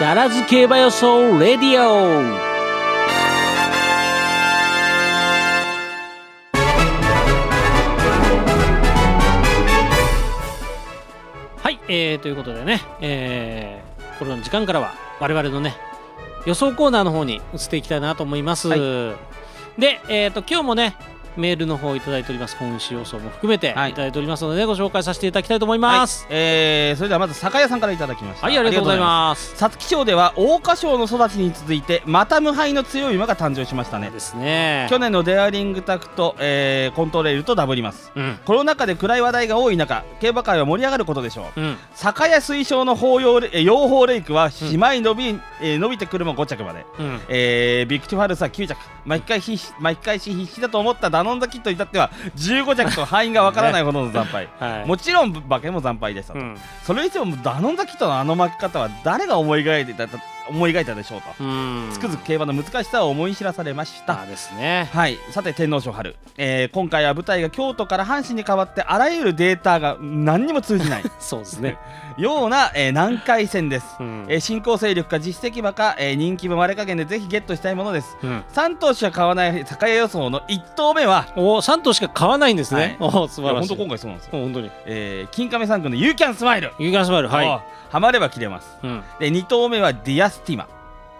ダラズ競馬予想レディオ。はい、えー、ということでね、えー、この時間からは我々のね予想コーナーの方に移っていきたいなと思います、はい。で、えー、と今日もねメールの方いただいております。本誌予想も含めてい。たはいだいておりますので、ご紹介させていただきたいと思います。えー、それではまず酒屋さんからいただきました。はい、ありがとうございます。皐月賞では桜花賞の育ちに続いてまた無敗の強い馬が誕生しましたね。ですね。去年のデアリングタクと、えーコントレールとダブります。うん。コロナ禍で暗い話題が多い中競馬界は盛り上がることでしょう。うん。酒屋推奨の法要養蜂レイクはしまい伸び,、えー伸びてくるも5着まで、うん。えービクティファルスは9着。巻き返し巻き返し必死だと思ったダノンザキットに至っては15着と範囲がわからないほどの惨敗。はい。もちろん馬券も惨敗でしたと、うん。それにしてもダノンザキットのあの巻き方は誰が思い描いていた思い描いたでしょうと、うん。つくづく競馬の難しさを思い知らされました、あですね。はい。さて天皇賞春、えー今回は舞台が京都から阪神に変わってあらゆるデータが何にも通じない。そうですね。ような、えー難解戦です、うん。えー新興勢力か実績馬か、えー人気馬割れ加減でぜひゲットしたいものです。うん。3頭しか買わない酒屋予想の1頭目は。お3頭しか買わないんですね、お素晴らしい。本当今回そうなんですよ、うん本当に。えー、キンカメ産駒のユーキャンスマイル。ユーキャンスマイルはい。おハマれば切れます。うん。で2頭目はディアスティマ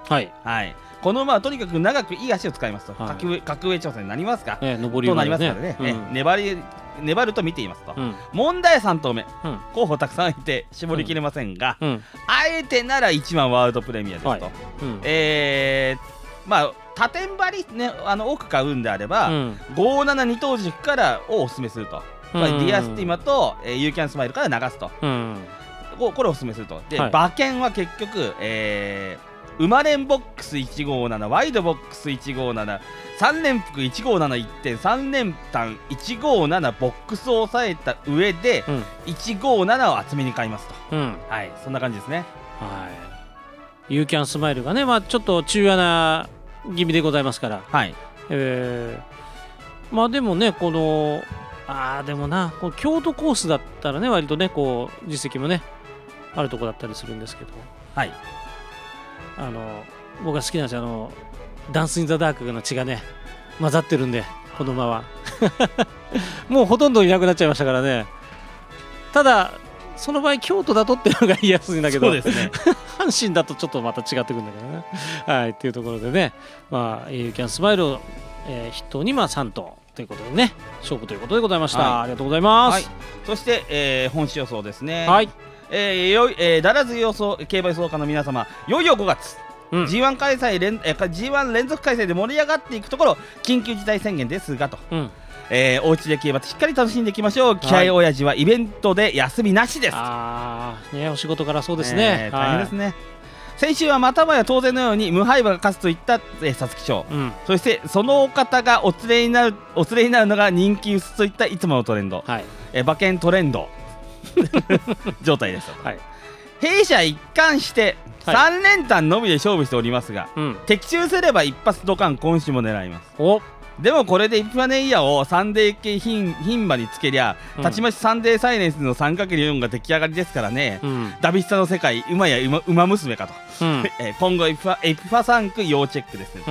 はい。はい。この馬はとにかく長くいい足を使いますと、はい。格上格上挑戦になりますか、ね上りとなりますからね、えうん。粘り粘ると見ていますと、うん。問題3頭目うん。候補たくさんいて絞りきれませんが、うん。あえてなら1番ワールドプレミアですと、はい。うん。えー、まあ多点張りねあの多く買うんであれば、うん。5 7 2頭軸からをおすすめすると、まあうんディアスティマと、えー、ユーキャンスマイルから流すと。うんここれをおすすめすると。で、はい。馬券は結局、えー、馬連ボックス157ワイドボックス157 3連複157 1点3連単157ボックスを抑えた上でうん。157を厚めに買いますと。うん。はいそんな感じですね。はい。ユーキャンスマイルがねまあちょっと中穴気味でございますから。はい。えーまあでもねこのあーでもなこの京都コースだったらね割とねこう実績もねあるとこだったりするんですけど。はい。あの僕が好きなんですよ。あのダンス・イン・ザ・ダークの血がね混ざってるんでこの馬は。もうほとんどいなくなっちゃいましたからね。ただその場合京都だとっていうのが言いやすいんだけどそうですね。阪神だとちょっとまた違ってくるんだけどね。はいっていうところでね。まあユーキャンスマイルを、えー筆頭にまあ3頭ということでね勝負ということでございました、はい。ありがとうございまはい。すそして、えー本市予想ですね。はい、えーよいえー、だらず予想競馬予想家の皆様いよいよ5月。うん。G1 開催連、えー、G1 連続開催で盛り上がっていくところ緊急事態宣言ですがと、うん。えー、お家で競馬しっかり楽しんでいきましょう。気合親父はイベントで休みなしです。ああねお仕事からそうですね、えー大変ですね、先週はまたもや当然のように無敗馬が勝つといったえー皐月賞。はいうん。そしてそのお方がお連れになるお連れになるのが人気薄といったいつものトレンド、はい。えー馬券トレンド 状態ですとはい。弊社一貫してはい。3連単のみで勝負しておりますが、うん。的中すれば一発ドカン今週も狙います。お。でもこれでエピファネイアをサンデー系牝牝馬につけりゃ、うん。たちまちサンデーサイレンスの 3×4 が出来上がりですからね、うん。ダビスタの世界かウマ娘かと、うん。えー今後エピファエピファ産駒要チェックですね、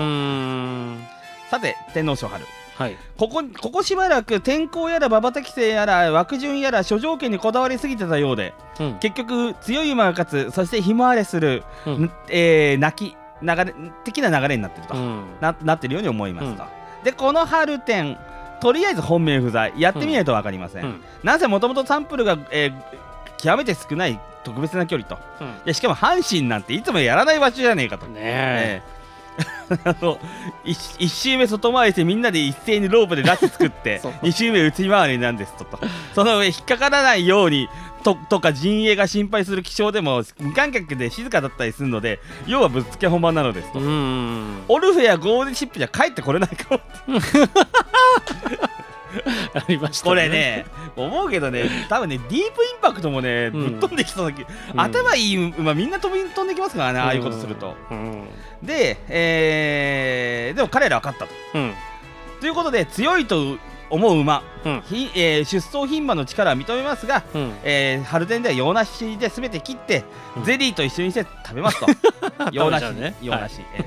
さて天皇賞春はい。ここここしばらく天候やら馬場適正やら枠順やら諸条件にこだわりすぎてたようでうん。結局強い馬が勝つそしてひまわれする、うん。えー泣き流れ的な流れになってると、うん。ななってるように思いますと、でこの春天とりあえず本命不在やってみないと分かりません、うん。なぜもともとサンプルが、えー極めて少ない特別な距離と。うん。いやしかも阪神なんていつもやらない場所じゃねえかと。ねえ。ええ あの 1, 周目外回りしてみんなで一斉にロープでラチ作って そう。2周目内回りなんですと。とその上引っかからないようにととか陣営が心配する気象でも無観客で静かだったりするので要はぶっつけ本番なのですと、オルフェやゴールデンシップじゃ帰ってこれないかも ありましたこれね思うけどね多分ねディープインパクトもね、うん。ぶっ飛んできそうな気、うん。頭いい馬みんな飛び飛んできますからねああいうことすると、うん。で、えーでも彼らは勝ったと。うん。ということで強いと思う馬、うん。ひえー出走牝馬の力は認めますが、うん。えー春天では洋梨で全て切って、うん。ゼリーと一緒にして食べますと。洋梨。食べちゃうね。洋梨、え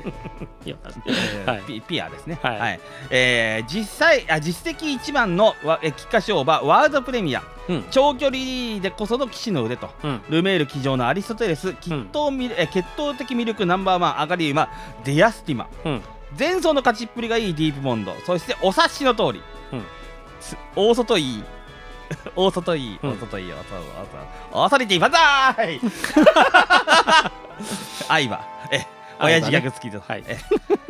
ー。いやえーはい。ピピアですね、はい。えー実際あ実績一番のわえー菊花賞馬ワールドプレミア。うん。長距離でこその騎手の腕と。うん。ルメール騎乗のアリストテレス。血統ミル、え血統的魅力ナンバーワン上がり馬。ディアスティマ。うん。前走の勝ちっぷりがいいディープボンド。そしてお察しの通り、大外いい。大外いい。うん。大外いい大外大外リティバザーイ。愛は。え親父ギャグ好きです、はい。え。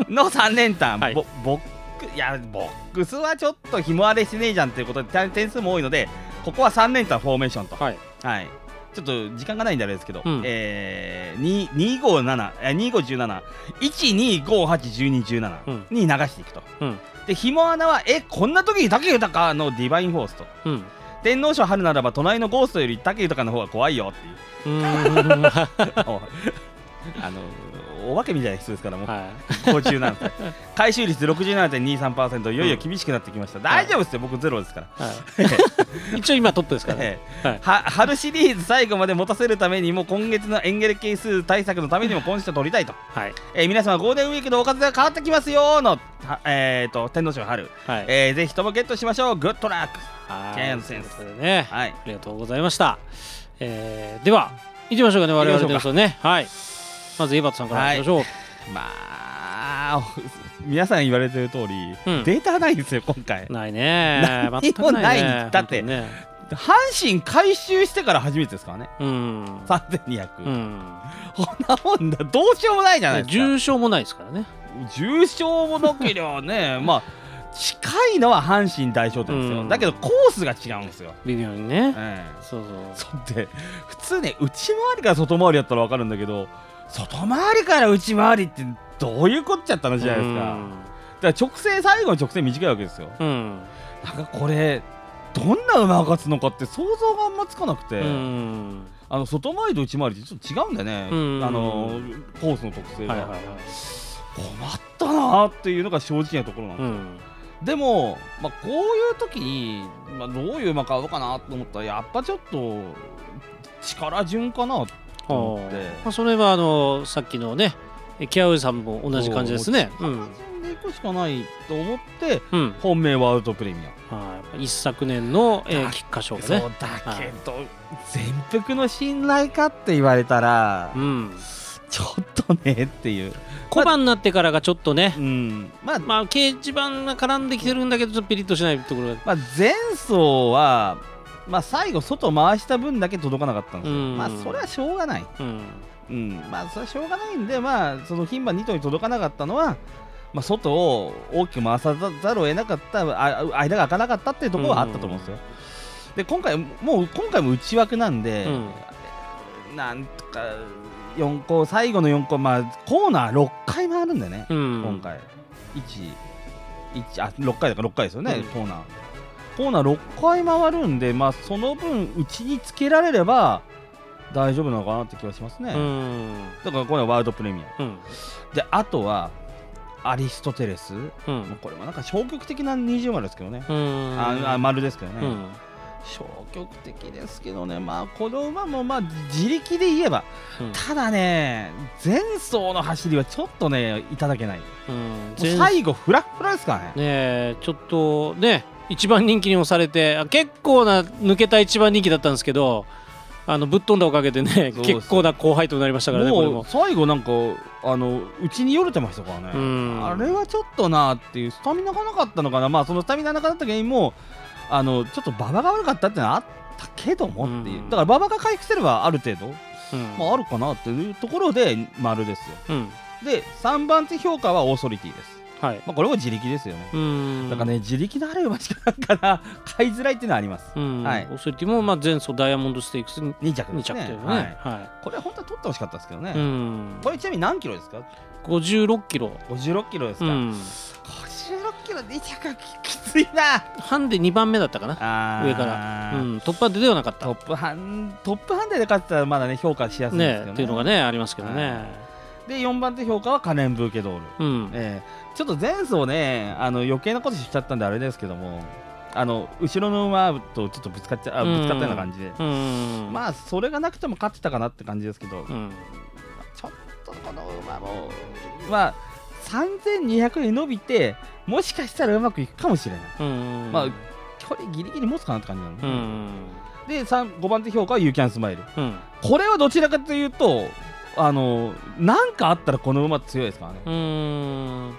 の3連単、はい。ボボックいやボックスはちょっとひも荒れしてねえじゃんということで点点数も多いのでここは3連単フォーメーションと。はい。はい。ちょっと時間がないんであれですけど、うん。えー、2 257、えー、2517、12581217うん。に流していくと。うんで、ひも穴は、え、こんな時に武豊のディバインフォースと。うん天皇賞春ならば、隣のゴーストより武豊の方が怖いよっていう。う あのお化けみたいな人ですから、もう、い。57歳。回収率67.23%、いよいよ厳しくなってきました。大丈夫ですよ、僕ゼロですから。はい。一応今トップですからね。ええ。はい。は春シリーズ最後まで持たせるためにも今月のエンゲル係数対策のためにも今週は取りたいと、はい。えー皆様ゴールデンウィークのおかずが変わってきますよの、はえー、と天皇賞春、はい。えーぜひともゲットしましょう。グッドラックはい。ジャイアンツセンスね。はい。ありがとうございました。えーでは、行きましょうかね、我々の予想ね。はい。まず、エバットさんからいきましょう。まあ皆さん言われてる通り、うんデータないんですよ今回ないね。何もないね。だってね。阪神回収してから初めてですからねうん。3200、うん。こんなもんだどうしようもないじゃないですか重症もないですからね。重症もなければね まあ近いのは阪神大商店ですよ、うんだけどコースが違うんですよ、微妙にね。えそうえそうで普通ね内回りから外回りやったら分かるんだけど外回りから内回りってどういうこっちゃったの。じゃないですか、だから直線最後の直線短いわけですようん。なんかこれどんな馬が勝つのかって想像があんまつかなくて、うん。あの外回りと内回りってちょっと違うんだよね、うんあのコースの特性が、はいはいはい。困ったなーっていうのが正直なところなんですようん。でも、まあ、こういう時に、まあ、どういう馬買おうかなと思ったらやっぱちょっと力順かなと思ってまあ、それは、あの、さっきのね、キャウイさんも同じ感じですね。う力ん。順でいくしかないと思ってうん。本命ワールドプレミアはい。一昨年の、え菊花賞がそうね。だけど、全幅の信頼かって言われたら、うん。ちょっとねっていう、小判になってからがちょっとね、うんまあまあ、掲示板が絡んできてるんだけど、ちょっとピリッとしないところが。まあ、前走は、まあ、最後外回した分だけ届かなかったんですよ、うんまあそれはしょうがないうん。うん、まあそれはしょうがないんで、まあ、その牝馬2頭に届かなかったのは、まあ、外を大きく回さざるを得なかった、あ間が開かなかったっていうところはあったと思うんですよ。で、今回、もう今回も内枠なんで、なんとか4個、最後の4個、まあ、コーナー6回回るんだよね、うん。今回。1、1、あ、6回だから6回ですよね、うんコーナー。コーナー6回回るんで、まあ、その分、内につけられれば大丈夫なのかなって気はしますね。うん。だからこれはワールドプレミア。うん。で、あとは、アリストテレス。もう。うんこれもなんか消極的な20丸ですけどね。うん。ああ丸ですけどね、うん。消極的ですけどね、まあ、この馬もまあ自力で言えば、うんただね、前走の走りはちょっとね、いただけない。最後、フラッフラですからね。ねえちょっとね一番人気に押されてあ結構な抜けた一番人気だったんですけどあのぶっ飛んだおかげでね結構な後輩となりましたからねこれも。最後なんかあのうちによれてましたからね、うん。あれはちょっとなっていうスタミナがなかったのかな。まあそのスタミナなかった原因もあのちょっと馬場が悪かったってのはあったけどもっていう、うん。だから馬場が回復すればある程度、うん。まあ、あるかなっていうところで丸ですよ。うん。で3番手評価はオーソリティです、はい。まあ、これも自力ですよね、うん。だからね自力のある馬しかなんかな 買いづらいっていうのはあります。うん。はい。オーソリティもまあ前走ダイヤモンドステークスに2着2ね。着というはい。ねはこれは本当は取ってほしかったですけどね、これちなみに何キロですか？56キロ。56キロですか、うん。56キロ2着はききついな。ハンデ2番目だったかな。上から。うん。トップハンデではなかった。トップハントップハンデで勝ってたらまだね評価しやすいんですけどねねっていうのがねありますけどねで4番手評価はカレン・ブーケドール、うん。えーちょっと前走ねあの余計なことしちゃったんであれですけどもあの後ろの馬とちょっとぶつかっちゃあぶつかったような感じで、うん。まあそれがなくても勝ってたかなって感じですけど、うん。ちょっとこの馬もまあ3200に伸びてもしかしたらうまくいくかもしれない、うん。まあ距離ギリギリ持つかなって感じなの、うん。で3 5番手評価は You Can Smile うん。これはどちらかというとあのなんかあったらこの馬強いですからね。うん。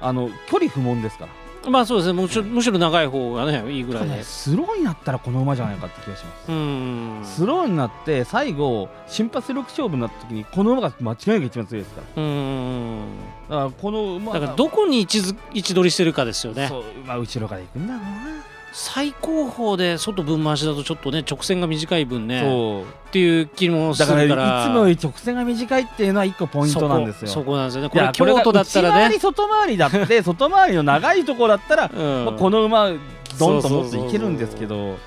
あの距離不問ですから。まあそうですね。むしろむしろ長い方がねいいぐらいで。スローになったらこの馬じゃないかって気がします、うん。スローになって最後瞬発力勝負になった時にこの馬が間違いなく一番強いですから。うん。だからこの馬がだからどこに位置づ位置取りしてるかですよね。そう馬後ろから行くんだろうな、最高峰で外分回しだとちょっとね直線が短い分ねっていう気もすだから。るからいつもより直線が短いっていうのは一個ポイントなんですよ。そこなんですよね。これ京都だったらね。外回りだって外回りの長いところだったら、うん。まあ、この馬ドンともっといけるんですけど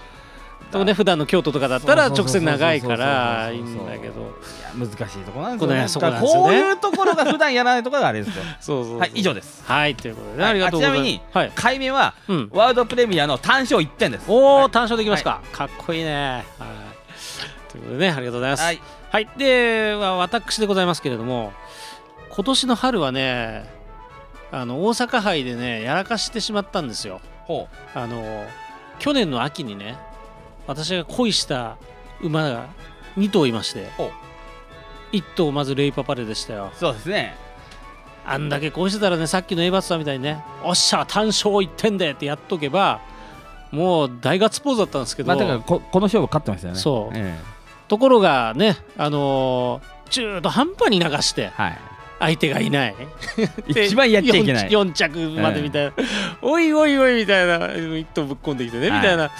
でもね普段の京都とかだったら直線長いからいいんだけど。いや難しいところなんですよね。こういうところが普段やらないところがあれですよ。そうそうそうはい以上です。はいということでありがとうございます。あちなみにはい。回目はうん。ワールドプレミアの単勝1点です。おおはい。単勝できますか。かっこいいね。はい。ということでねありがとうございます。はい。はい、では私でございますけれども今年の春はねあの大阪杯でねやらかしてしまったんですよ。ほあの去年の秋にね私が恋した馬が2頭いましてほう1頭まずレイパパレでしたよ。うそうですね。あんだけ恋してたらねさっきのエイバツさんみたいにねおっしゃ単勝1点でってやっとけばもう大ガッツポーズだったんですけど、まあだからここの勝負勝ってましたよね。そう。えところがねあのー中途半端に流してえはい相手がいない。一番やっちゃいけない。4, 着までみたいな、おいおいおいみたいな一頭ぶっ込んできてね、はい。みたいな、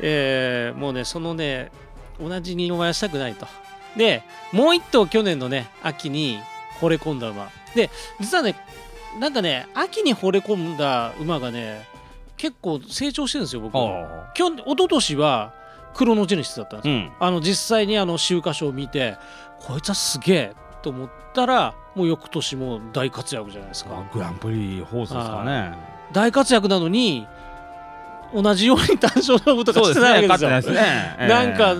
えーもうねそのね同じ二の舞はしたくないと。でもう一頭去年のね秋に惚れ込んだ馬。で実はねなんかね秋に惚れ込んだ馬がね結構成長してるんですよ僕ほ去年一昨年はクロノジェネシスだったんですよ。ううん。あの実際にあの週刊誌を見てこいつはすげえと思ったらもう翌年も大活躍じゃないですか。グランプリホースですからね大活躍なのに同じように単勝勝負とかしてないわけですよ。ないですね。なんか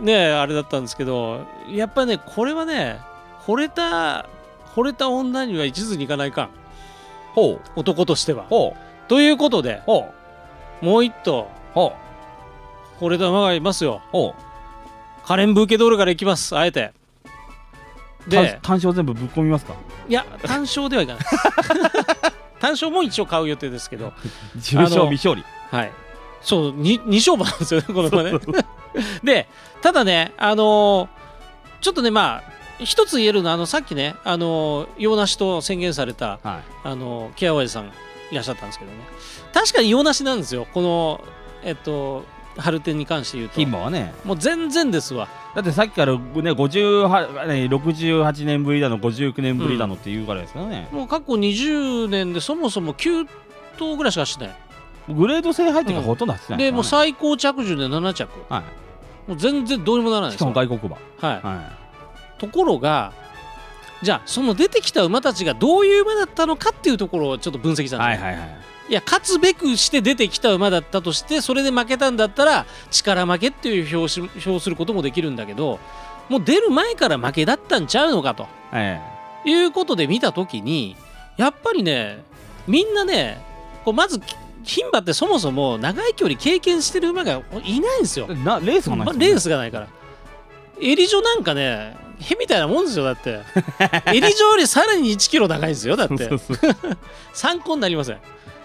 えねあれだったんですけどやっぱりねこれはね惚れた惚れた女には一途にいかないかん。えほう。男としては。ほということでうほう。もう一頭ほう。惚れた馬がいますよ。ほカレン・ブーケドールからいきます。あえて。うで単単勝全部ぶっ込みますか？いや単勝ではいかない。単勝も一応買う予定ですけど。重勝未勝利。はい。そうに2勝負なんですよね この馬ね。でただねあのーちょっとねまあ一つ言えるのはあのさっきねあのー洋梨と宣言されたはい。あのーケアワイさんいらっしゃったんですけどね。確かに洋梨なんですよ。このえっと春天に関して言うと。牝馬はね。もう全然ですわ。だってさっきからね58ね68年ぶりだの59年ぶりだのって言うからですからね、もう過去20年でそもそも9頭ぐらいしかしてない。グレード制入ってからほとんど走ってないでもうさ最高着順で7着。はもう全然どうにもならないい、しかですよも外国馬。はい。はところがじゃあその出てきた馬たちがどういう馬だったのかっていうところをちょっと分析したんですよ、いはいはいはいいや勝つべくして出てきた馬だったとしてそれで負けたんだったら力負けっていう表し表することもできるんだけどもう出る前から負けだったんちゃうのかとえいうことで見た時にやっぱりねみんなねこうまず牝馬ってそもそも長い距離経験してる馬がいないんですよえ。なレースがないねレースがないから。エリジョなんかね、へみたいなもんですよ、だって。エリジョよりさらに1キロ長いですよ、だって 参考になりません。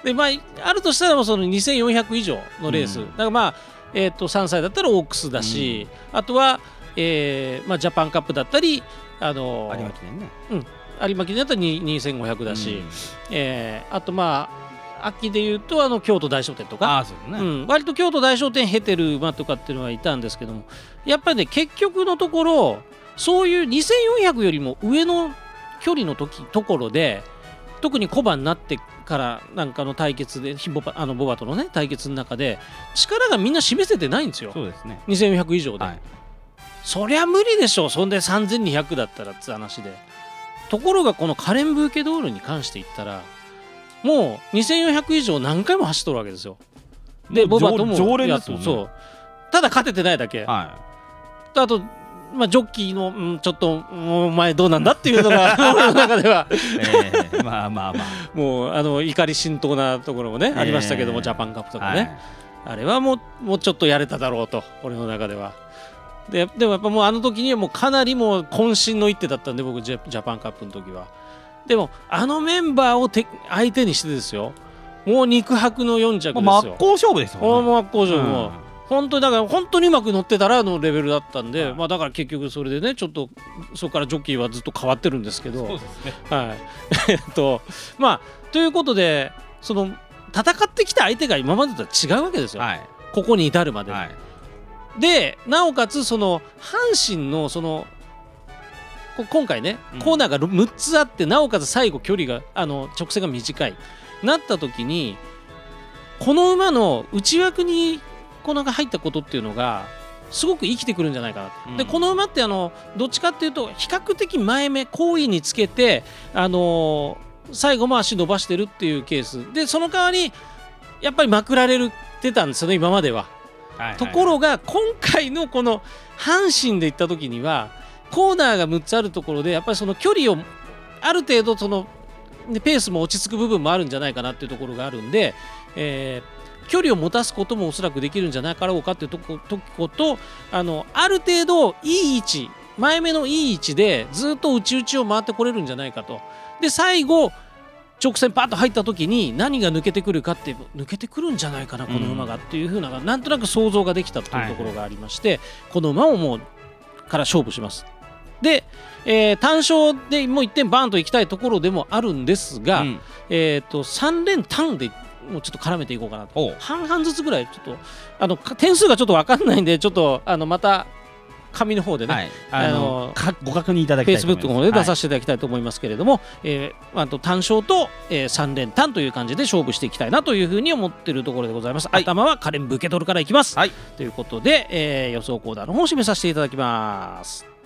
で、まあ、あるとしたらその2400以上のレース。うん。だからまあ、えっ、と、3歳だったらオークスだし、あとは、えーまあ、ジャパンカップだったり、あの有馬記念ね。有馬記念だったら2 2500だし、えーあとまあ、秋でいうと、あの京都大商店とか。ね、うん、割と京都大商店経てる馬とかっていうのはいたんですけどもやっぱりね結局のところそういう2400よりも上の距離の時ところで特に小馬になってからなんかの対決でヒボバあのボバとのね対決の中で力がみんな示せてないんですよ。そうですね。2400以上で、はい。そりゃ無理でしょそんで3200だったらって話で。ところがこのカレン・ブーケドールに関して言ったらもう2400以上何回も走っとるわけですよ。でボバとも常常連ですもんね。そう。ただ勝ててないだけ、はあと、まあ、ジョッキーの、うん、ちょっとお前どうなんだっていうのが 俺の中では。いえーまあまあまもうあの怒り心頭なところもね、えーありましたけどもジャパンカップとあかね、あれはもうもうちょっとやれただろうと俺の中では。ででもやっぱもうあの時にはもうかなりもう渾身の一手だったんで僕ジャパンカップの時は。でもあのメンバーをて相手にしてですよ。もう肉薄の4着ですまあ、よ。真っ向勝負ですもんね。もう真っ向勝負。うん本当にだから本当にうまく乗ってたらのレベルだったんで、はい。まあだから結局それでねちょっとそこからジョッキーはずっと変わってるんですけどそうですね。はい。えっとまあということでその戦ってきた相手が今までとは違うわけですよ、はい。ここに至るまで、はい。でなおかつその阪神のそのこ今回ねうん。コーナーが6つあって、なおかつ最後距離があの直線が短い。なった時にこの馬の内枠にコーナーが入ったことっていうのがすごく生きてくるんじゃないかなと、うん。でこの馬ってあのどっちかっていうと比較的前目後位につけてあの最後も足伸ばしてるっていうケース。でその代わりやっぱりまくられてたんですよね今までは。はいところが今回のこの阪神で行った時にはコーナーが6つあるところでやっぱりその距離をある程度そのでペースも落ち着く部分もあるんじゃないかなっていうところがあるんで、えー距離を持たすこともおそらくできるんじゃないかろうかっていうとことことあのある程度いい位置前目のいい位置でずっと内々を回ってこれるんじゃないかと。で最後直線パッと入った時に何が抜けてくるかって抜けてくるんじゃないかなこの馬がっていう風ななんとなく想像ができたというところがありまして、この馬をもうから勝負します。で、えー単勝でもう1点バーンといきたいところでもあるんですが、うんえー、と3連単でもうちょっと絡めていこうかなと。半々ずつぐらいちょっとあのか点数がちょっと分かんないんでちょっとあのまた紙の方でね、はい。あのご確認いただきフェイスたいと思います。ブックの方で出させせていただきたいと思いますけれども、えーあと単勝と、え3連単という感じで勝負していきたいなというふうに思っているところでございます。はい。頭はカレンブケトルからいきます。はい。ということで、えー予想コーダーの方を締めさせていただきます。